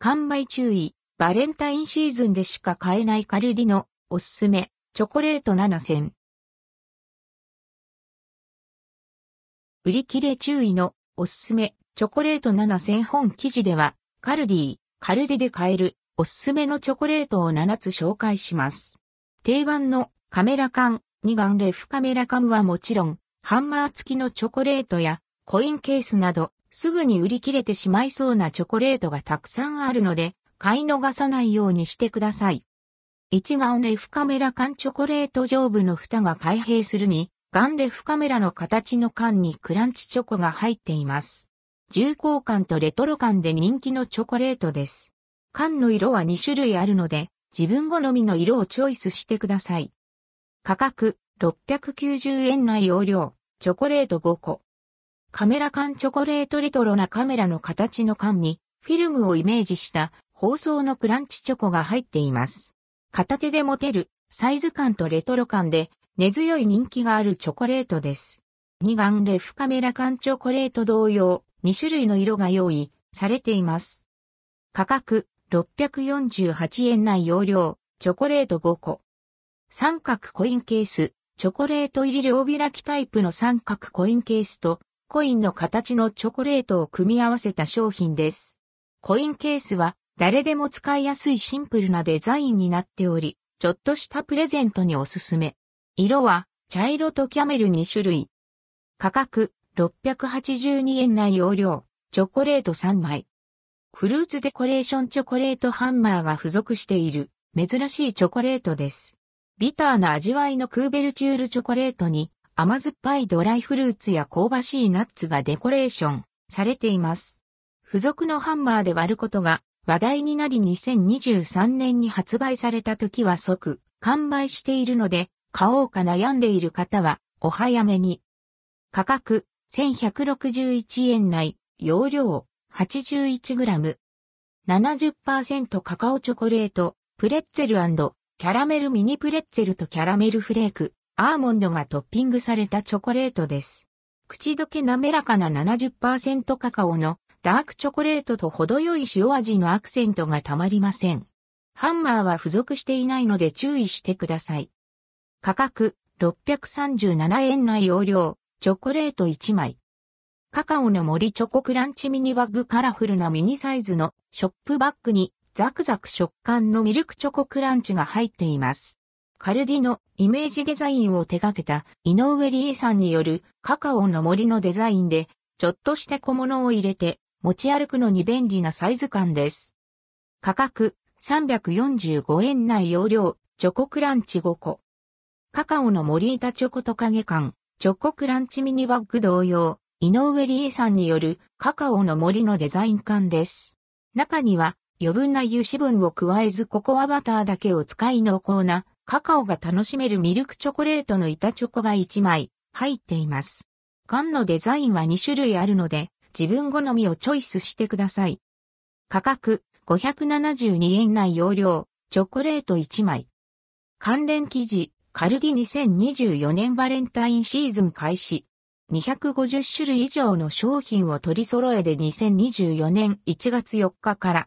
完売注意。バレンタインシーズンでしか買えないカルディのおすすめ、チョコレート7選。売り切れ注意のおすすめ、チョコレート7選本記事では、カルディ、カルディで買えるおすすめのチョコレートを7つ紹介します。定番のカメラ缶、二眼レフカメラカムはもちろん、ハンマー付きのチョコレートやコインケースなど、すぐに売り切れてしまいそうなチョコレートがたくさんあるので、買い逃さないようにしてください。一眼レフカメラ缶チョコレート上部の蓋が開閉するに、ガンレフカメラの形の缶にクランチチョコが入っています。重厚感とレトロ感で人気のチョコレートです。缶の色は2種類あるので、自分好みの色をチョイスしてください。価格690円内容量、チョコレート5個。カメラ缶チョコレートレトロなカメラの形の缶に、フィルムをイメージした包装のクランチチョコが入っています。片手で持てるサイズ感とレトロ感で根強い人気があるチョコレートです。二眼レフカメラ缶チョコレート同様、2種類の色が用意されています。価格648円内容量、チョコレート5個。三角コインケース、チョコレート入り両開きタイプの三角コインケースと、コインの形のチョコレートを組み合わせた商品です。コインケースは誰でも使いやすいシンプルなデザインになっており、ちょっとしたプレゼントにおすすめ。色は茶色とキャメル2種類。価格682円内容量、チョコレート3枚。フルーツデコレーションチョコレートハンマーが付属している珍しいチョコレートです。ビターな味わいのクーベルチュールチョコレートに甘酸っぱいドライフルーツや香ばしいナッツがデコレーションされています。付属のハンマーで割ることが話題になり2023年に発売された時は即完売しているので買おうか悩んでいる方はお早めに。価格1161円内容量 81g。70%カカオチョコレート、プレッツェルキャラメルミニプレッツェルとキャラメルフレーク、アーモンドがトッピングされたチョコレートです。口どけ滑らかな70%カカオのダークチョコレートと程よい塩味のアクセントがたまりません。ハンマーは付属していないので注意してください。価格637円内容量、チョコレート1枚。カカオの森チョコクランチミニバッグカラフルなミニサイズのショップバッグにザクザク食感のミルクチョコクランチが入っています。カルディのイメージデザインを手掛けた井上理恵さんによるカカオの森のデザインで、ちょっとした小物を入れて持ち歩くのに便利なサイズ感です。価格345円内容量チョコクランチ5個。カカオの森板チョコトカゲ缶チョコクランチミニバッグ同様、井上理恵さんによるカカオの森のデザイン缶です。中には余分な油脂分を加えずココアバターだけを使い濃厚なカカオが楽しめるミルクチョコレートの板チョコが1枚入っています。缶のデザインは2種類あるので自分好みをチョイスしてください。価格572円内容量チョコレート1枚。関連記事カルディ2024年バレンタインシーズン開始。250種類以上の商品を取り揃えで2024年1月4日から